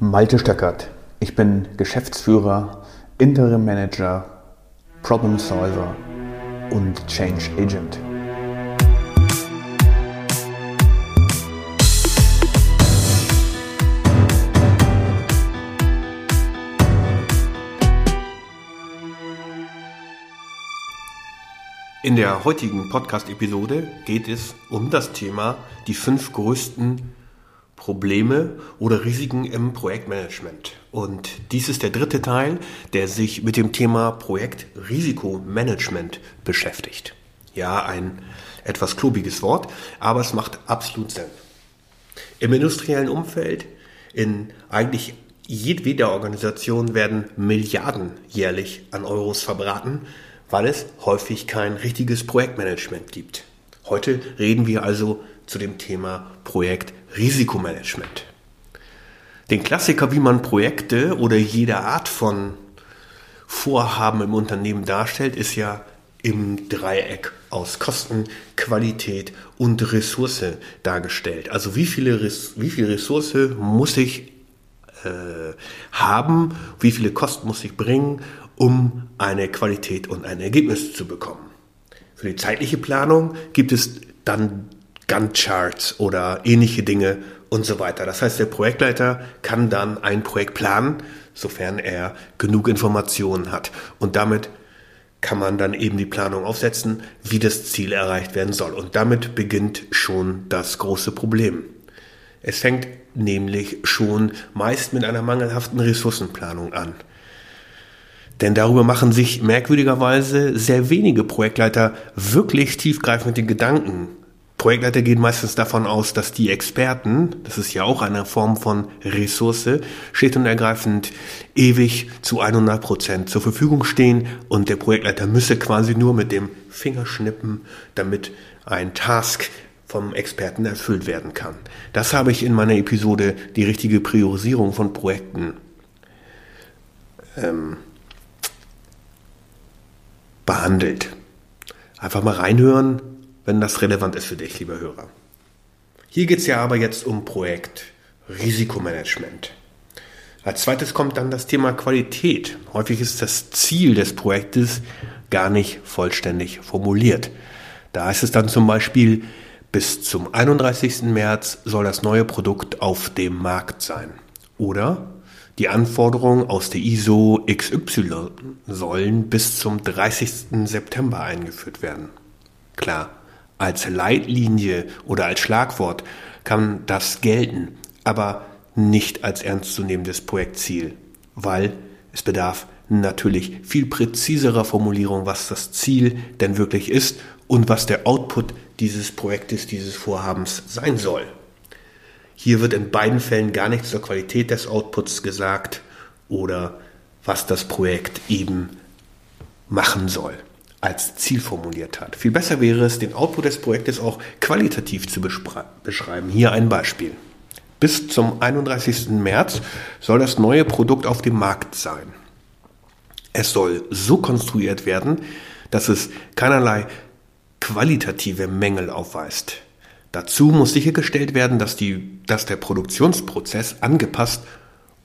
Malte Stöckert. Ich bin Geschäftsführer, Interim Manager, Problem Solver und Change Agent. In der heutigen Podcast-Episode geht es um das Thema die fünf größten Probleme oder Risiken im Projektmanagement. Und dies ist der dritte Teil, der sich mit dem Thema Projektrisikomanagement beschäftigt. Ja, ein etwas klobiges Wort, aber es macht absolut Sinn. Im industriellen Umfeld, in eigentlich jedweder Organisation werden Milliarden jährlich an Euros verbraten, weil es häufig kein richtiges Projektmanagement gibt. Heute reden wir also zu dem Thema Projektrisikomanagement. Den Klassiker, wie man Projekte oder jede Art von Vorhaben im Unternehmen darstellt, ist ja im Dreieck aus Kosten, Qualität und Ressource dargestellt. Also wie, viele, wie viel Ressource muss ich äh, haben, wie viele Kosten muss ich bringen, um eine Qualität und ein Ergebnis zu bekommen. Für die zeitliche Planung gibt es dann Gantt-Charts oder ähnliche Dinge und so weiter. Das heißt, der Projektleiter kann dann ein Projekt planen, sofern er genug Informationen hat. Und damit kann man dann eben die Planung aufsetzen, wie das Ziel erreicht werden soll. Und damit beginnt schon das große Problem. Es fängt nämlich schon meist mit einer mangelhaften Ressourcenplanung an. Denn darüber machen sich merkwürdigerweise sehr wenige Projektleiter wirklich tiefgreifende Gedanken. Projektleiter gehen meistens davon aus, dass die Experten, das ist ja auch eine Form von Ressource, schlicht und ergreifend ewig zu 100 Prozent zur Verfügung stehen und der Projektleiter müsse quasi nur mit dem Fingerschnippen, damit ein Task vom Experten erfüllt werden kann. Das habe ich in meiner Episode die richtige Priorisierung von Projekten ähm, behandelt. Einfach mal reinhören, wenn das relevant ist für dich, lieber Hörer. Hier geht es ja aber jetzt um Projekt Risikomanagement. Als zweites kommt dann das Thema Qualität. Häufig ist das Ziel des Projektes gar nicht vollständig formuliert. Da ist es dann zum Beispiel, bis zum 31. März soll das neue Produkt auf dem Markt sein. Oder die Anforderungen aus der ISO XY sollen bis zum 30. September eingeführt werden. Klar, als Leitlinie oder als Schlagwort kann das gelten, aber nicht als ernstzunehmendes Projektziel, weil es bedarf natürlich viel präziserer Formulierung, was das Ziel denn wirklich ist und was der Output dieses Projektes, dieses Vorhabens sein soll. Hier wird in beiden Fällen gar nichts zur Qualität des Outputs gesagt oder was das Projekt eben machen soll als Ziel formuliert hat. Viel besser wäre es, den Output des Projektes auch qualitativ zu beschreiben. Hier ein Beispiel. Bis zum 31. März soll das neue Produkt auf dem Markt sein. Es soll so konstruiert werden, dass es keinerlei qualitative Mängel aufweist. Dazu muss sichergestellt werden, dass, die, dass der Produktionsprozess angepasst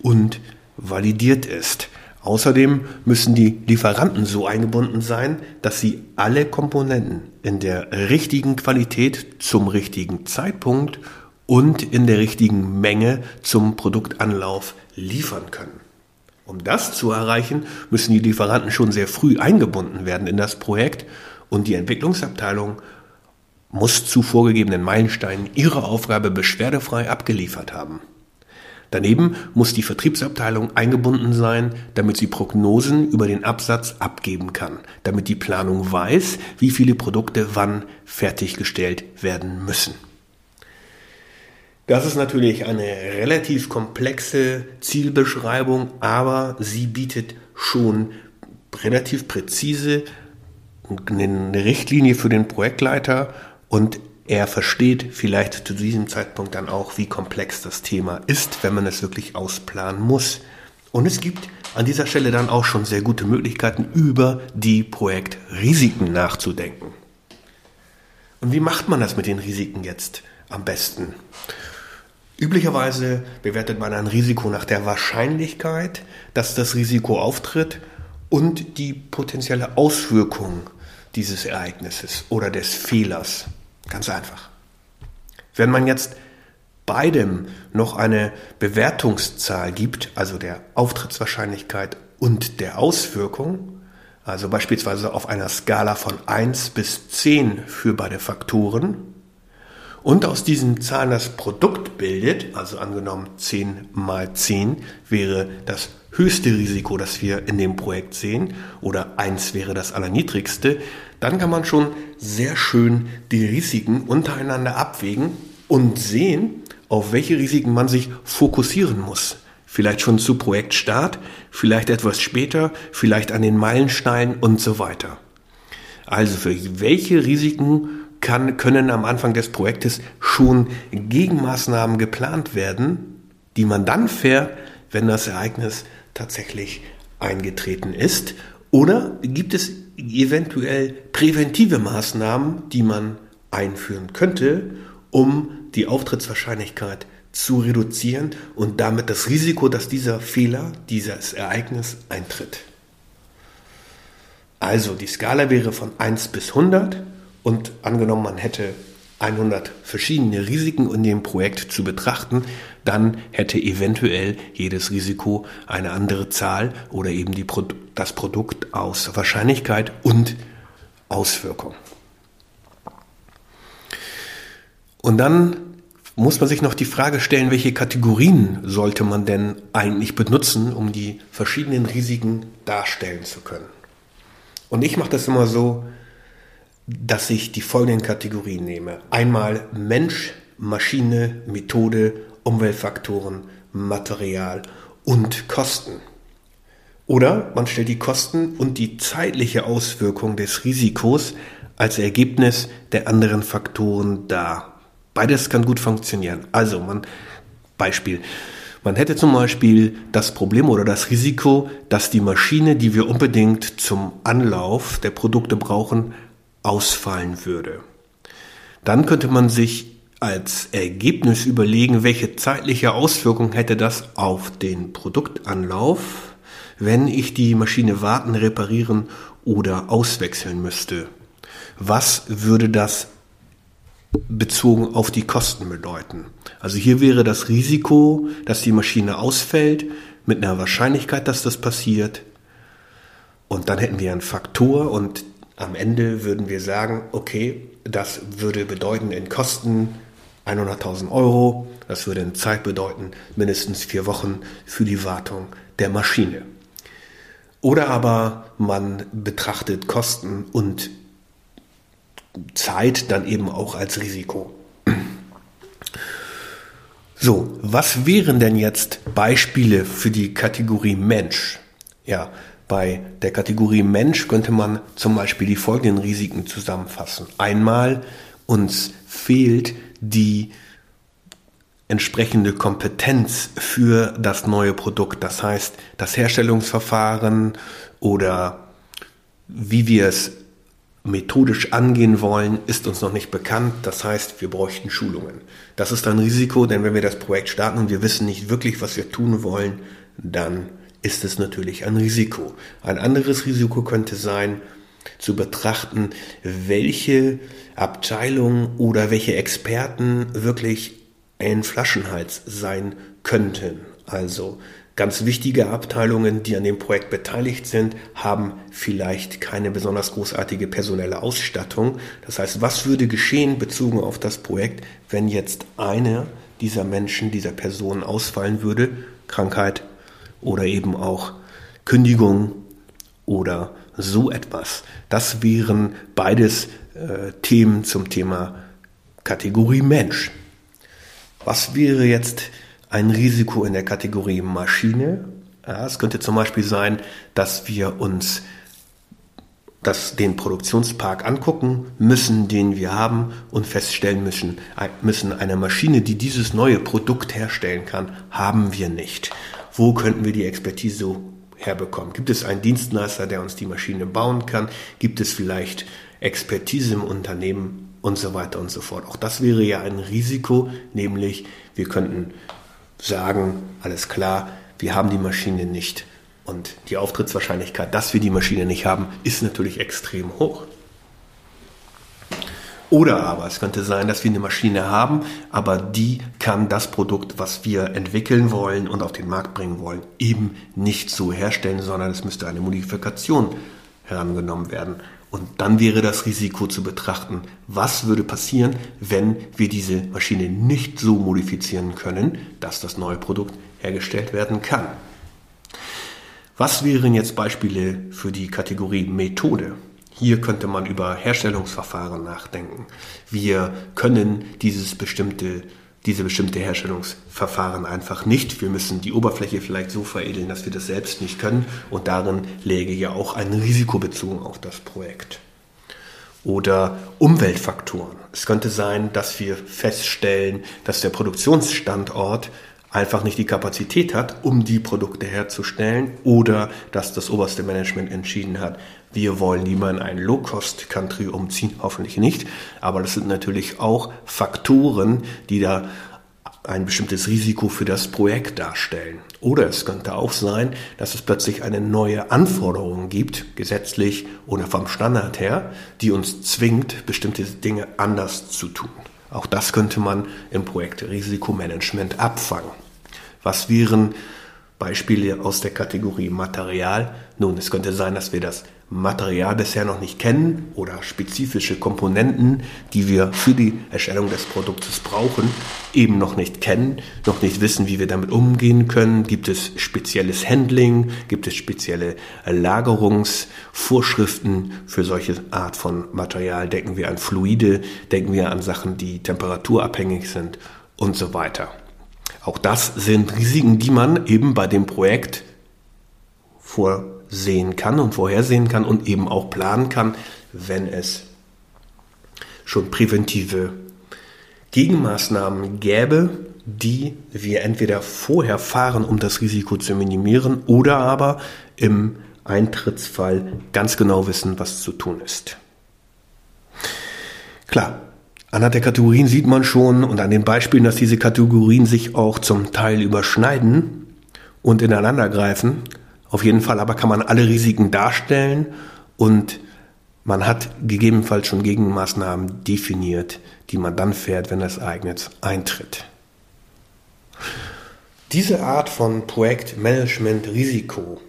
und validiert ist. Außerdem müssen die Lieferanten so eingebunden sein, dass sie alle Komponenten in der richtigen Qualität zum richtigen Zeitpunkt und in der richtigen Menge zum Produktanlauf liefern können. Um das zu erreichen, müssen die Lieferanten schon sehr früh eingebunden werden in das Projekt und die Entwicklungsabteilung muss zu vorgegebenen Meilensteinen ihre Aufgabe beschwerdefrei abgeliefert haben. Daneben muss die Vertriebsabteilung eingebunden sein, damit sie Prognosen über den Absatz abgeben kann, damit die Planung weiß, wie viele Produkte wann fertiggestellt werden müssen. Das ist natürlich eine relativ komplexe Zielbeschreibung, aber sie bietet schon relativ präzise eine Richtlinie für den Projektleiter und er versteht vielleicht zu diesem Zeitpunkt dann auch, wie komplex das Thema ist, wenn man es wirklich ausplanen muss. Und es gibt an dieser Stelle dann auch schon sehr gute Möglichkeiten, über die Projektrisiken nachzudenken. Und wie macht man das mit den Risiken jetzt am besten? Üblicherweise bewertet man ein Risiko nach der Wahrscheinlichkeit, dass das Risiko auftritt und die potenzielle Auswirkung dieses Ereignisses oder des Fehlers. Ganz einfach. Wenn man jetzt beidem noch eine Bewertungszahl gibt, also der Auftrittswahrscheinlichkeit und der Auswirkung, also beispielsweise auf einer Skala von 1 bis 10 für beide Faktoren, und aus diesen Zahlen das Produkt bildet, also angenommen 10 mal 10 wäre das höchste Risiko, das wir in dem Projekt sehen, oder 1 wäre das allerniedrigste, dann kann man schon sehr schön die Risiken untereinander abwägen und sehen, auf welche Risiken man sich fokussieren muss. Vielleicht schon zu Projektstart, vielleicht etwas später, vielleicht an den Meilensteinen und so weiter. Also für welche Risiken kann, können am Anfang des Projektes schon Gegenmaßnahmen geplant werden, die man dann fährt, wenn das Ereignis tatsächlich eingetreten ist? Oder gibt es eventuell präventive Maßnahmen, die man einführen könnte, um die Auftrittswahrscheinlichkeit zu reduzieren und damit das Risiko, dass dieser Fehler, dieses Ereignis eintritt? Also die Skala wäre von 1 bis 100 und angenommen, man hätte 100 verschiedene Risiken in dem Projekt zu betrachten, dann hätte eventuell jedes Risiko eine andere Zahl oder eben die, das Produkt aus Wahrscheinlichkeit und Auswirkung. Und dann muss man sich noch die Frage stellen, welche Kategorien sollte man denn eigentlich benutzen, um die verschiedenen Risiken darstellen zu können. Und ich mache das immer so, dass ich die folgenden Kategorien nehme. Einmal Mensch, Maschine, Methode, Umweltfaktoren, Material und Kosten. Oder man stellt die Kosten und die zeitliche Auswirkung des Risikos als Ergebnis der anderen Faktoren dar. Beides kann gut funktionieren. Also man, Beispiel. Man hätte zum Beispiel das Problem oder das Risiko, dass die Maschine, die wir unbedingt zum Anlauf der Produkte brauchen, ausfallen würde. Dann könnte man sich als Ergebnis überlegen, welche zeitliche Auswirkung hätte das auf den Produktanlauf, wenn ich die Maschine warten, reparieren oder auswechseln müsste. Was würde das bezogen auf die Kosten bedeuten? Also hier wäre das Risiko, dass die Maschine ausfällt, mit einer Wahrscheinlichkeit, dass das passiert. Und dann hätten wir einen Faktor und am Ende würden wir sagen, okay, das würde bedeuten in Kosten 100.000 Euro, das würde in Zeit bedeuten mindestens vier Wochen für die Wartung der Maschine. Oder aber man betrachtet Kosten und Zeit dann eben auch als Risiko. So, was wären denn jetzt Beispiele für die Kategorie Mensch? Ja, bei der Kategorie Mensch könnte man zum Beispiel die folgenden Risiken zusammenfassen. Einmal, uns fehlt die entsprechende Kompetenz für das neue Produkt. Das heißt, das Herstellungsverfahren oder wie wir es methodisch angehen wollen, ist uns noch nicht bekannt. Das heißt, wir bräuchten Schulungen. Das ist ein Risiko, denn wenn wir das Projekt starten und wir wissen nicht wirklich, was wir tun wollen, dann ist es natürlich ein Risiko. Ein anderes Risiko könnte sein, zu betrachten, welche Abteilungen oder welche Experten wirklich ein Flaschenhals sein könnten. Also ganz wichtige Abteilungen, die an dem Projekt beteiligt sind, haben vielleicht keine besonders großartige personelle Ausstattung. Das heißt, was würde geschehen bezogen auf das Projekt, wenn jetzt eine dieser Menschen, dieser Personen ausfallen würde? Krankheit, oder eben auch Kündigung oder so etwas. Das wären beides äh, Themen zum Thema Kategorie Mensch. Was wäre jetzt ein Risiko in der Kategorie Maschine? Ja, es könnte zum Beispiel sein, dass wir uns das, den Produktionspark angucken müssen, den wir haben und feststellen müssen, müssen, eine Maschine, die dieses neue Produkt herstellen kann, haben wir nicht wo könnten wir die Expertise herbekommen? Gibt es einen Dienstleister, der uns die Maschine bauen kann? Gibt es vielleicht Expertise im Unternehmen? und so weiter und so fort. Auch das wäre ja ein Risiko, nämlich wir könnten sagen, alles klar, wir haben die Maschine nicht und die Auftrittswahrscheinlichkeit, dass wir die Maschine nicht haben, ist natürlich extrem hoch. Oder aber es könnte sein, dass wir eine Maschine haben, aber die kann das Produkt, was wir entwickeln wollen und auf den Markt bringen wollen, eben nicht so herstellen, sondern es müsste eine Modifikation herangenommen werden. Und dann wäre das Risiko zu betrachten, was würde passieren, wenn wir diese Maschine nicht so modifizieren können, dass das neue Produkt hergestellt werden kann. Was wären jetzt Beispiele für die Kategorie Methode? Hier könnte man über Herstellungsverfahren nachdenken. Wir können dieses bestimmte, diese bestimmte Herstellungsverfahren einfach nicht. Wir müssen die Oberfläche vielleicht so veredeln, dass wir das selbst nicht können. Und darin läge ja auch ein Risikobezug auf das Projekt. Oder Umweltfaktoren. Es könnte sein, dass wir feststellen, dass der Produktionsstandort einfach nicht die Kapazität hat, um die Produkte herzustellen oder dass das oberste Management entschieden hat, wir wollen in ein Low-Cost-Country umziehen, hoffentlich nicht, aber das sind natürlich auch Faktoren, die da ein bestimmtes Risiko für das Projekt darstellen. Oder es könnte auch sein, dass es plötzlich eine neue Anforderung gibt, gesetzlich oder vom Standard her, die uns zwingt, bestimmte Dinge anders zu tun. Auch das könnte man im Projekt Risikomanagement abfangen. Was wären Beispiele aus der Kategorie Material? Nun, es könnte sein, dass wir das Material bisher noch nicht kennen oder spezifische Komponenten, die wir für die Erstellung des Produktes brauchen, eben noch nicht kennen, noch nicht wissen, wie wir damit umgehen können. Gibt es spezielles Handling? Gibt es spezielle Lagerungsvorschriften für solche Art von Material? Denken wir an Fluide? Denken wir an Sachen, die temperaturabhängig sind und so weiter. Auch das sind Risiken, die man eben bei dem Projekt vor sehen kann und vorhersehen kann und eben auch planen kann, wenn es schon präventive Gegenmaßnahmen gäbe, die wir entweder vorher fahren, um das Risiko zu minimieren, oder aber im Eintrittsfall ganz genau wissen, was zu tun ist. Klar, anhand der Kategorien sieht man schon und an den Beispielen, dass diese Kategorien sich auch zum Teil überschneiden und ineinander greifen. Auf jeden Fall aber kann man alle Risiken darstellen und man hat gegebenenfalls schon Gegenmaßnahmen definiert, die man dann fährt, wenn das Ereignis eintritt. Diese Art von Projektmanagement-Risiko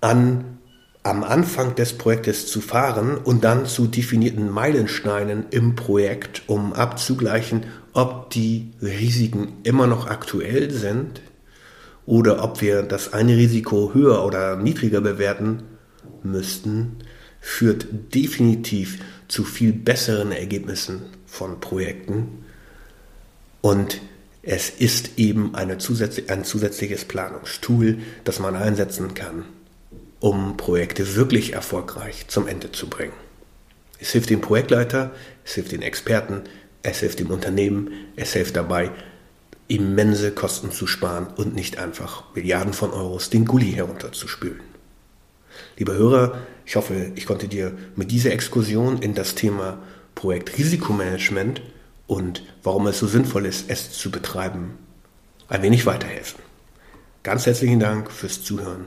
an, am Anfang des Projektes zu fahren und dann zu definierten Meilensteinen im Projekt, um abzugleichen, ob die Risiken immer noch aktuell sind, oder ob wir das eine Risiko höher oder niedriger bewerten müssten, führt definitiv zu viel besseren Ergebnissen von Projekten. Und es ist eben zusätzlich, ein zusätzliches Planungstool, das man einsetzen kann, um Projekte wirklich erfolgreich zum Ende zu bringen. Es hilft dem Projektleiter, es hilft den Experten, es hilft dem Unternehmen, es hilft dabei, immense Kosten zu sparen und nicht einfach Milliarden von Euros den Gully herunterzuspülen. Lieber Hörer, ich hoffe, ich konnte dir mit dieser Exkursion in das Thema Projekt Risikomanagement und warum es so sinnvoll ist, es zu betreiben, ein wenig weiterhelfen. Ganz herzlichen Dank fürs Zuhören